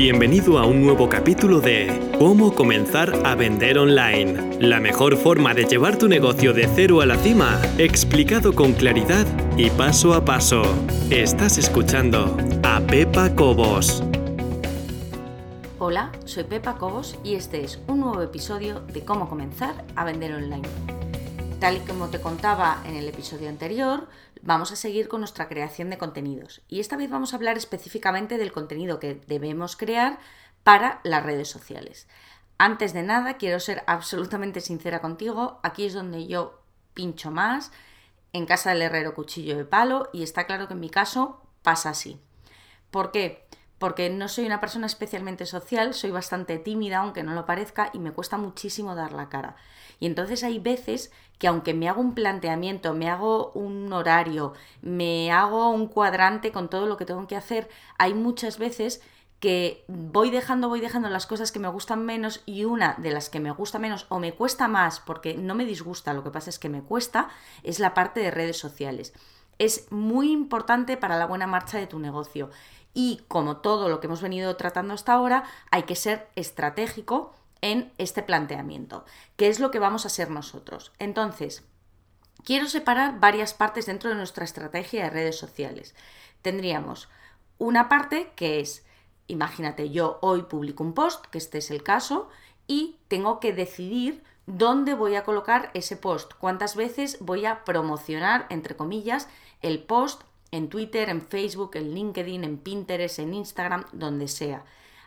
Bienvenido a un nuevo capítulo de Cómo comenzar a vender online. La mejor forma de llevar tu negocio de cero a la cima, explicado con claridad y paso a paso. Estás escuchando a Pepa Cobos. Hola, soy Pepa Cobos y este es un nuevo episodio de Cómo comenzar a vender online. Tal y como te contaba en el episodio anterior, vamos a seguir con nuestra creación de contenidos. Y esta vez vamos a hablar específicamente del contenido que debemos crear para las redes sociales. Antes de nada, quiero ser absolutamente sincera contigo. Aquí es donde yo pincho más, en casa del herrero cuchillo de palo, y está claro que en mi caso pasa así. ¿Por qué? Porque no soy una persona especialmente social, soy bastante tímida, aunque no lo parezca, y me cuesta muchísimo dar la cara. Y entonces hay veces que aunque me hago un planteamiento, me hago un horario, me hago un cuadrante con todo lo que tengo que hacer, hay muchas veces que voy dejando, voy dejando las cosas que me gustan menos y una de las que me gusta menos o me cuesta más porque no me disgusta, lo que pasa es que me cuesta, es la parte de redes sociales. Es muy importante para la buena marcha de tu negocio y como todo lo que hemos venido tratando hasta ahora, hay que ser estratégico en este planteamiento, que es lo que vamos a ser nosotros. Entonces, quiero separar varias partes dentro de nuestra estrategia de redes sociales. Tendríamos una parte que es, imagínate, yo hoy publico un post, que este es el caso, y tengo que decidir dónde voy a colocar ese post, cuántas veces voy a promocionar, entre comillas, el post en Twitter, en Facebook, en LinkedIn, en Pinterest, en Instagram, donde sea.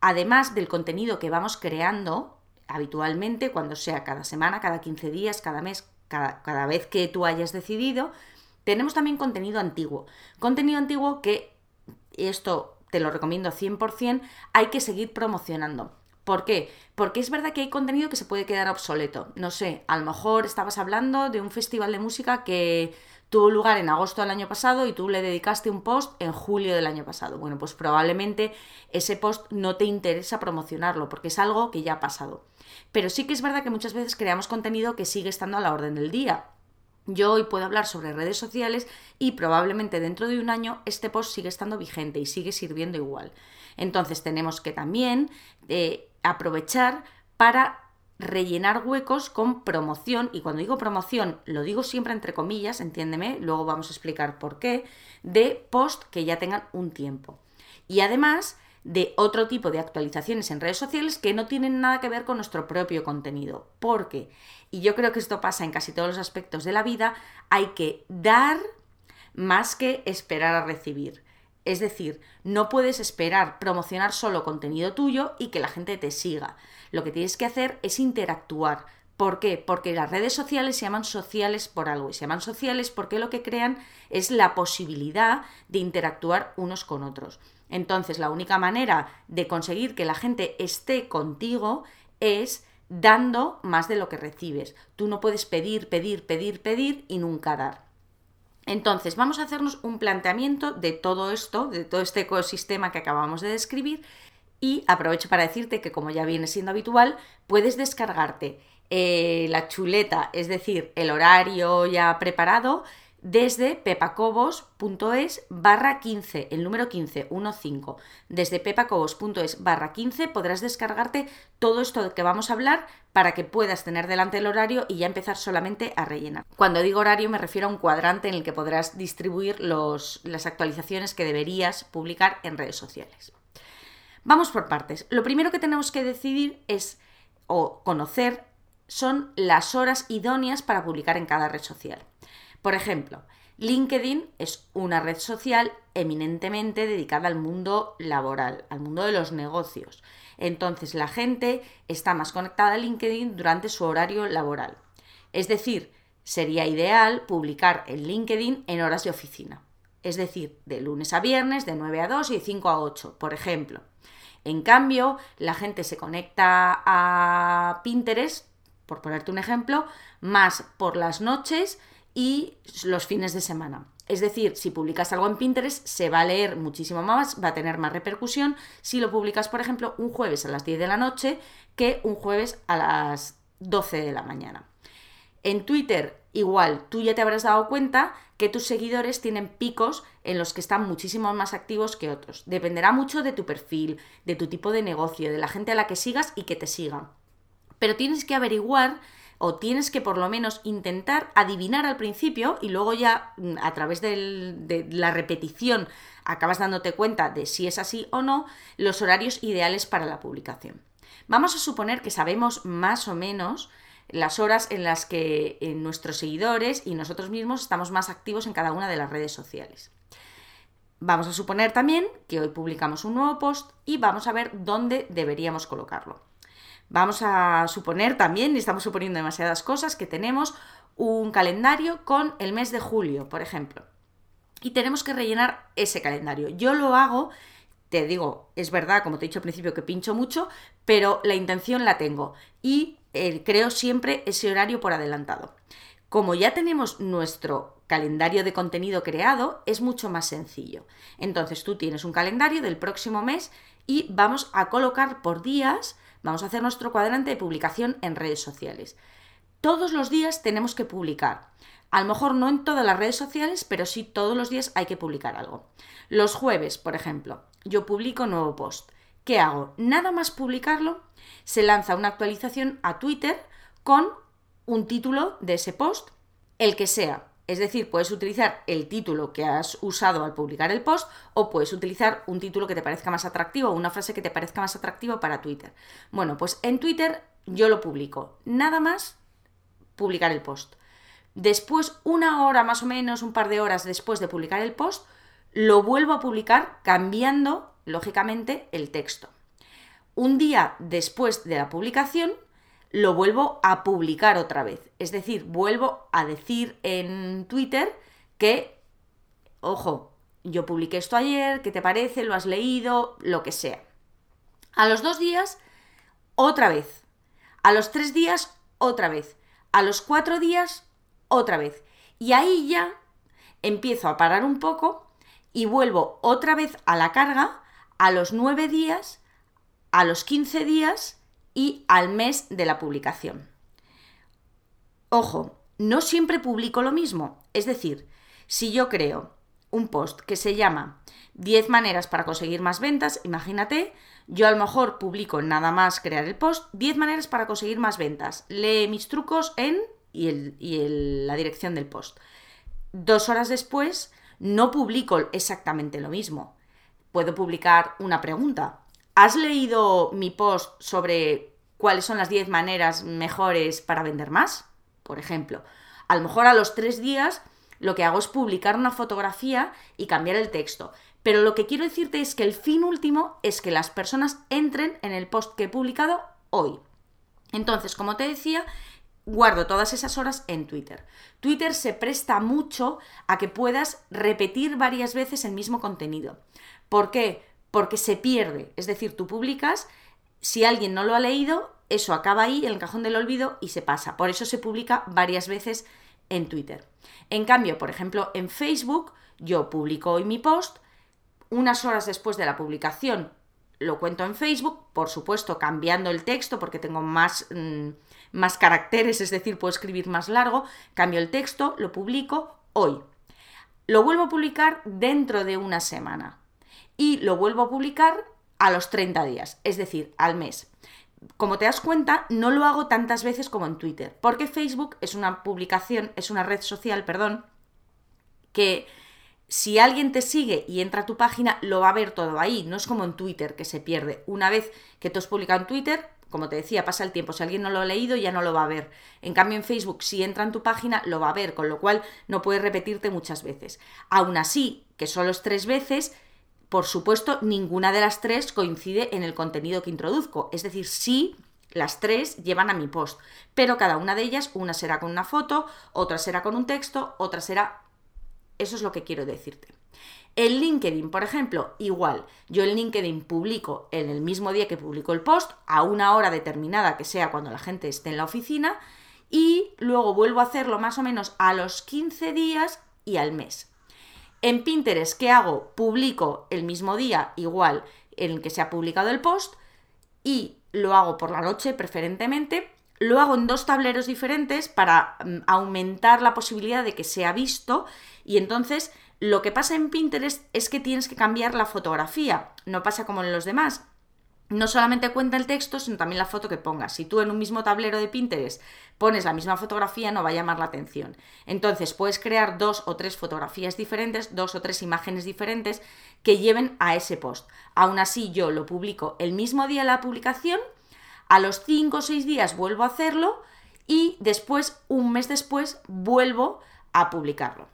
Además del contenido que vamos creando habitualmente, cuando sea cada semana, cada 15 días, cada mes, cada, cada vez que tú hayas decidido, tenemos también contenido antiguo. Contenido antiguo que, esto te lo recomiendo 100%, hay que seguir promocionando. ¿Por qué? Porque es verdad que hay contenido que se puede quedar obsoleto. No sé, a lo mejor estabas hablando de un festival de música que tuvo lugar en agosto del año pasado y tú le dedicaste un post en julio del año pasado. Bueno, pues probablemente ese post no te interesa promocionarlo porque es algo que ya ha pasado. Pero sí que es verdad que muchas veces creamos contenido que sigue estando a la orden del día. Yo hoy puedo hablar sobre redes sociales y probablemente dentro de un año este post sigue estando vigente y sigue sirviendo igual. Entonces tenemos que también eh, aprovechar para rellenar huecos con promoción, y cuando digo promoción lo digo siempre entre comillas, entiéndeme, luego vamos a explicar por qué, de post que ya tengan un tiempo. Y además de otro tipo de actualizaciones en redes sociales que no tienen nada que ver con nuestro propio contenido. Porque, y yo creo que esto pasa en casi todos los aspectos de la vida, hay que dar más que esperar a recibir. Es decir, no puedes esperar promocionar solo contenido tuyo y que la gente te siga. Lo que tienes que hacer es interactuar. ¿Por qué? Porque las redes sociales se llaman sociales por algo y se llaman sociales porque lo que crean es la posibilidad de interactuar unos con otros. Entonces, la única manera de conseguir que la gente esté contigo es dando más de lo que recibes. Tú no puedes pedir, pedir, pedir, pedir y nunca dar. Entonces, vamos a hacernos un planteamiento de todo esto, de todo este ecosistema que acabamos de describir y aprovecho para decirte que como ya viene siendo habitual, puedes descargarte eh, la chuleta, es decir, el horario ya preparado, desde pepacobos.es barra 15, el número 15, 15. Desde pepacobos.es barra 15 podrás descargarte todo esto de que vamos a hablar para que puedas tener delante el horario y ya empezar solamente a rellenar. Cuando digo horario me refiero a un cuadrante en el que podrás distribuir las actualizaciones que deberías publicar en redes sociales. Vamos por partes. Lo primero que tenemos que decidir es o conocer son las horas idóneas para publicar en cada red social. Por ejemplo, LinkedIn es una red social eminentemente dedicada al mundo laboral, al mundo de los negocios. Entonces la gente está más conectada a LinkedIn durante su horario laboral. Es decir, sería ideal publicar en LinkedIn en horas de oficina. Es decir, de lunes a viernes, de 9 a 2 y de 5 a 8, por ejemplo. En cambio, la gente se conecta a Pinterest, por ponerte un ejemplo, más por las noches y los fines de semana. Es decir, si publicas algo en Pinterest, se va a leer muchísimo más, va a tener más repercusión si lo publicas, por ejemplo, un jueves a las 10 de la noche que un jueves a las 12 de la mañana. En Twitter Igual, tú ya te habrás dado cuenta que tus seguidores tienen picos en los que están muchísimo más activos que otros. Dependerá mucho de tu perfil, de tu tipo de negocio, de la gente a la que sigas y que te sigan. Pero tienes que averiguar o tienes que por lo menos intentar adivinar al principio y luego ya mm, a través de la repetición acabas dándote cuenta de si es así o no los horarios ideales para la publicación. Vamos a suponer que sabemos más o menos las horas en las que eh, nuestros seguidores y nosotros mismos estamos más activos en cada una de las redes sociales. Vamos a suponer también que hoy publicamos un nuevo post y vamos a ver dónde deberíamos colocarlo. Vamos a suponer también, y estamos suponiendo demasiadas cosas, que tenemos un calendario con el mes de julio, por ejemplo. Y tenemos que rellenar ese calendario. Yo lo hago te digo, es verdad, como te he dicho al principio, que pincho mucho, pero la intención la tengo y eh, creo siempre ese horario por adelantado. Como ya tenemos nuestro calendario de contenido creado, es mucho más sencillo. Entonces tú tienes un calendario del próximo mes y vamos a colocar por días, vamos a hacer nuestro cuadrante de publicación en redes sociales. Todos los días tenemos que publicar. A lo mejor no en todas las redes sociales, pero sí todos los días hay que publicar algo. Los jueves, por ejemplo, yo publico nuevo post. ¿Qué hago? Nada más publicarlo, se lanza una actualización a Twitter con un título de ese post, el que sea. Es decir, puedes utilizar el título que has usado al publicar el post o puedes utilizar un título que te parezca más atractivo o una frase que te parezca más atractiva para Twitter. Bueno, pues en Twitter yo lo publico. Nada más publicar el post. Después, una hora más o menos, un par de horas después de publicar el post, lo vuelvo a publicar cambiando, lógicamente, el texto. Un día después de la publicación, lo vuelvo a publicar otra vez. Es decir, vuelvo a decir en Twitter que, ojo, yo publiqué esto ayer, ¿qué te parece? ¿Lo has leído? Lo que sea. A los dos días, otra vez. A los tres días, otra vez. A los cuatro días, otra vez. Y ahí ya empiezo a parar un poco y vuelvo otra vez a la carga a los nueve días, a los 15 días y al mes de la publicación. Ojo, no siempre publico lo mismo. Es decir, si yo creo un post que se llama 10 maneras para conseguir más ventas, imagínate, yo a lo mejor publico nada más crear el post, 10 maneras para conseguir más ventas. Lee mis trucos en y, la dirección del post. Dos horas después no publico exactamente lo mismo. Puedo publicar una pregunta. ¿Has leído mi post sobre cuáles son las 10 maneras mejores para vender más? Por ejemplo. A lo mejor a los tres días lo que hago es publicar una fotografía y cambiar el texto. Pero lo que quiero decirte es que el fin último es que las personas entren en el post que he publicado hoy. Entonces, como te decía, guardo todas esas horas en Twitter. Twitter se presta mucho a que puedas repetir varias veces el mismo contenido. ¿Por qué? Porque se pierde. Es decir, tú publicas, si alguien no lo ha leído, eso acaba ahí en el cajón del olvido y se pasa. Por eso se publica varias veces en Twitter. En cambio, por ejemplo, en Facebook, yo publico hoy mi post, unas horas después de la publicación lo cuento en Facebook, por supuesto cambiando el texto porque tengo más, mm, más caracteres, es decir, puedo escribir más largo, cambio el texto, lo publico hoy. Lo vuelvo a publicar dentro de una semana y lo vuelvo a publicar a los 30 días, es decir, al mes. Como te das cuenta, no lo hago tantas veces como en Twitter, porque Facebook es una publicación, es una red social, perdón, que si alguien te sigue y entra a tu página, lo va a ver todo ahí. No es como en Twitter, que se pierde. Una vez que tú has publicado en Twitter, como te decía, pasa el tiempo. Si alguien no lo ha leído, ya no lo va a ver. En cambio, en Facebook, si entra en tu página, lo va a ver, con lo cual no puedes repetirte muchas veces. Aún así, que solo es tres veces, por supuesto, ninguna de las tres coincide en el contenido que introduzco. Es decir, sí las tres llevan a mi post, pero cada una de ellas, una será con una foto, otra será con un texto, otra será eso es lo que quiero decirte. El LinkedIn, por ejemplo, igual. Yo en LinkedIn publico en el mismo día que publico el post, a una hora determinada que sea cuando la gente esté en la oficina, y luego vuelvo a hacerlo más o menos a los 15 días y al mes. En Pinterest, ¿qué hago? Publico el mismo día, igual en el que se ha publicado el post, y lo hago por la noche preferentemente, lo hago en dos tableros diferentes para mm, aumentar la posibilidad de que sea visto y entonces lo que pasa en Pinterest es que tienes que cambiar la fotografía, no pasa como en los demás. No solamente cuenta el texto, sino también la foto que pongas. Si tú en un mismo tablero de Pinterest pones la misma fotografía, no va a llamar la atención. Entonces puedes crear dos o tres fotografías diferentes, dos o tres imágenes diferentes que lleven a ese post. Aún así, yo lo publico el mismo día de la publicación a los 5 o 6 días vuelvo a hacerlo y después, un mes después, vuelvo a publicarlo.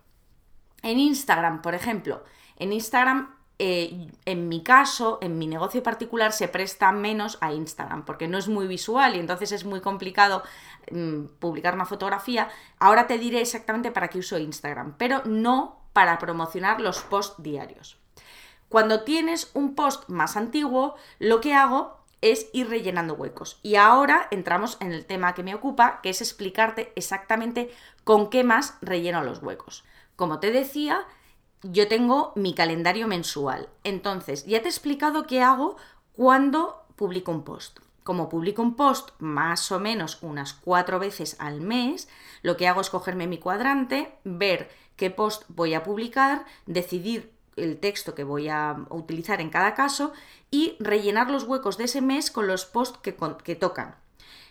En Instagram, por ejemplo, en Instagram, eh, en mi caso, en mi negocio particular, se presta menos a Instagram porque no es muy visual y entonces es muy complicado mm, publicar una fotografía. Ahora te diré exactamente para qué uso Instagram, pero no para promocionar los posts diarios. Cuando tienes un post más antiguo, lo que hago es ir rellenando huecos. Y ahora entramos en el tema que me ocupa, que es explicarte exactamente con qué más relleno los huecos. Como te decía, yo tengo mi calendario mensual. Entonces, ya te he explicado qué hago cuando publico un post. Como publico un post más o menos unas cuatro veces al mes, lo que hago es cogerme mi cuadrante, ver qué post voy a publicar, decidir el texto que voy a utilizar en cada caso y rellenar los huecos de ese mes con los posts que, que tocan.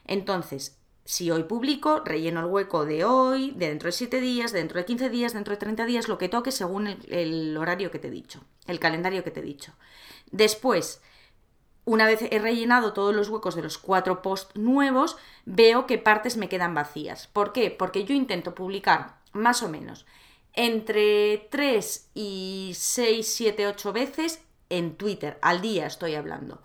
Entonces, si hoy publico, relleno el hueco de hoy, de dentro de 7 días, de dentro de 15 días, dentro de 30 días, lo que toque según el, horario que te he dicho, el calendario que te he dicho. Después, una vez he rellenado todos los huecos de los cuatro posts nuevos, veo que partes me quedan vacías. ¿Por qué? Porque yo intento publicar más o menos entre 3 y 6, 7, 8 veces en Twitter, al día estoy hablando.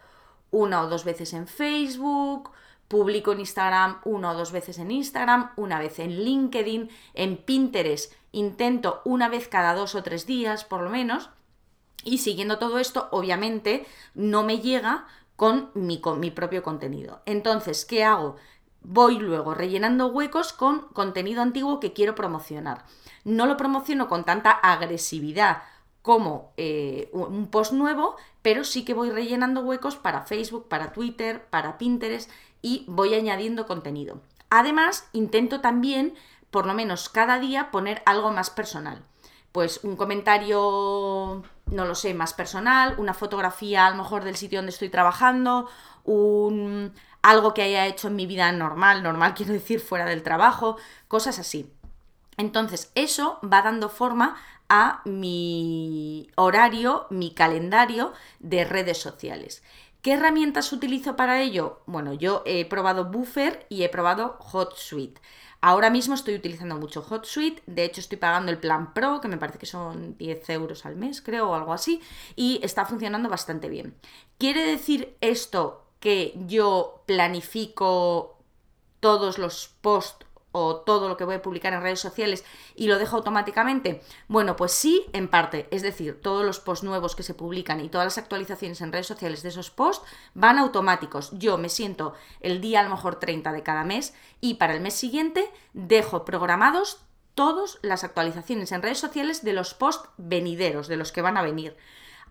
Una o dos veces en Facebook, publico en Instagram una o dos veces en Instagram, una vez en LinkedIn, en Pinterest intento una vez cada dos o tres días por lo menos. Y siguiendo todo esto, obviamente no me llega con mi, con mi propio contenido. Entonces, ¿qué hago? Voy luego rellenando huecos con contenido antiguo que quiero promocionar. No lo promociono con tanta agresividad como eh, un post nuevo, pero sí que voy rellenando huecos para Facebook, para Twitter, para Pinterest y voy añadiendo contenido. Además, intento también, por lo menos cada día, poner algo más personal. Pues un comentario, no lo sé, más personal, una fotografía a lo mejor del sitio donde estoy trabajando, un, algo que haya hecho en mi vida normal, normal quiero decir fuera del trabajo, cosas así. Entonces, eso va dando forma a mi horario, mi calendario de redes sociales. ¿Qué herramientas utilizo para ello? Bueno, yo he probado Buffer y he probado HotSuite. Ahora mismo estoy utilizando mucho HotSuite, de hecho estoy pagando el plan Pro, que me parece que son 10 euros al mes, creo, o algo así, y está funcionando bastante bien. ¿Quiere decir esto que yo planifico todos los posts o todo lo que voy a publicar en redes sociales y lo dejo automáticamente? Bueno, pues sí, en parte. Es decir, todos los posts nuevos que se publican y todas las actualizaciones en redes sociales de esos posts van automáticos. Yo me siento el día a lo mejor 30 de cada mes y para el mes siguiente dejo programados todas las actualizaciones en redes sociales de los posts venideros, de los que van a venir.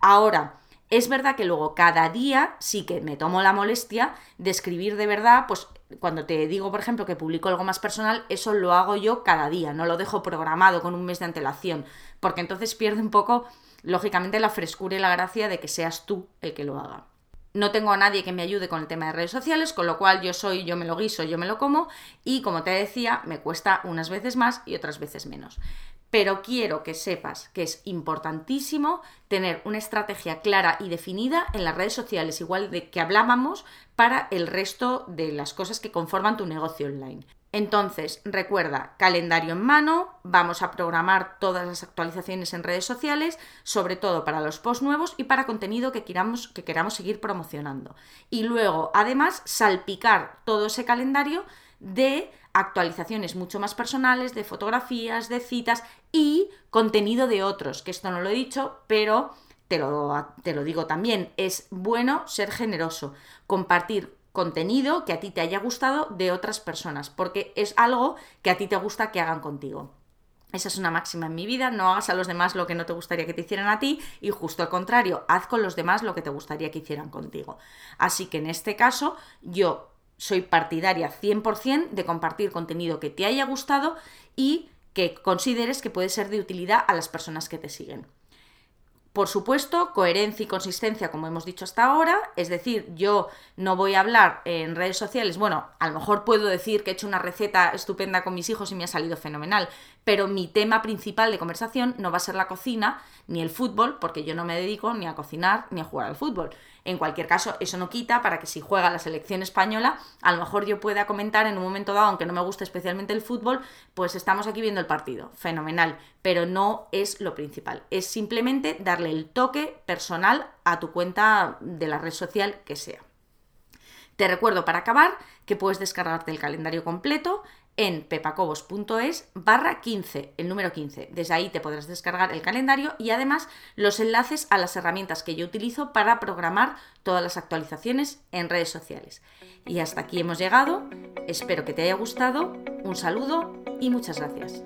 Ahora, es verdad que luego cada día sí que me tomo la molestia de escribir de verdad, pues cuando te digo, por ejemplo, que publico algo más personal, eso lo hago yo cada día, no lo dejo programado con un mes de antelación, porque entonces pierde un poco, lógicamente, la frescura y la gracia de que seas tú el que lo haga. No tengo a nadie que me ayude con el tema de redes sociales, con lo cual yo soy, yo me lo guiso, yo me lo como y como te decía, me cuesta unas veces más y otras veces menos pero quiero que sepas que es importantísimo tener una estrategia clara y definida en las redes sociales, igual de que hablábamos, para el resto de las cosas que conforman tu negocio online. Entonces, recuerda, calendario en mano, vamos a programar todas las actualizaciones en redes sociales, sobre todo para los posts nuevos y para contenido que queramos, que queramos seguir promocionando. Y luego, además, salpicar todo ese calendario de actualizaciones mucho más personales, de fotografías, de citas y contenido de otros, que esto no lo he dicho, pero te lo, te lo digo también, es bueno ser generoso, compartir contenido que a ti te haya gustado de otras personas, porque es algo que a ti te gusta que hagan contigo. Esa es una máxima en mi vida, no hagas a los demás lo que no te gustaría que te hicieran a ti y justo al contrario, haz con los demás lo que te gustaría que hicieran contigo. Así que en este caso yo soy partidaria 100% de compartir contenido que te haya gustado y que consideres que puede ser de utilidad a las personas que te siguen. Por supuesto, coherencia y consistencia, como hemos dicho hasta ahora, es decir, yo no voy a hablar en redes sociales, bueno, a lo mejor puedo decir que he hecho una receta estupenda con mis hijos y me ha salido fenomenal, pero mi tema principal de conversación no va a ser la cocina ni el fútbol, porque yo no me dedico ni a cocinar ni a jugar al fútbol. En cualquier caso, eso no quita para que si juega la selección española, a lo mejor yo pueda comentar en un momento dado, aunque no me guste especialmente el fútbol, pues estamos aquí viendo el partido, fenomenal, pero no es lo principal, es simplemente darle el toque personal a tu cuenta de la red social que sea. Te recuerdo para acabar que puedes descargarte el calendario completo en pepacobos.es barra 15, el número 15. Desde ahí te podrás descargar el calendario y además los enlaces a las herramientas que yo utilizo para programar todas las actualizaciones en redes sociales. Y hasta aquí hemos llegado, espero que te haya gustado, un saludo y muchas gracias.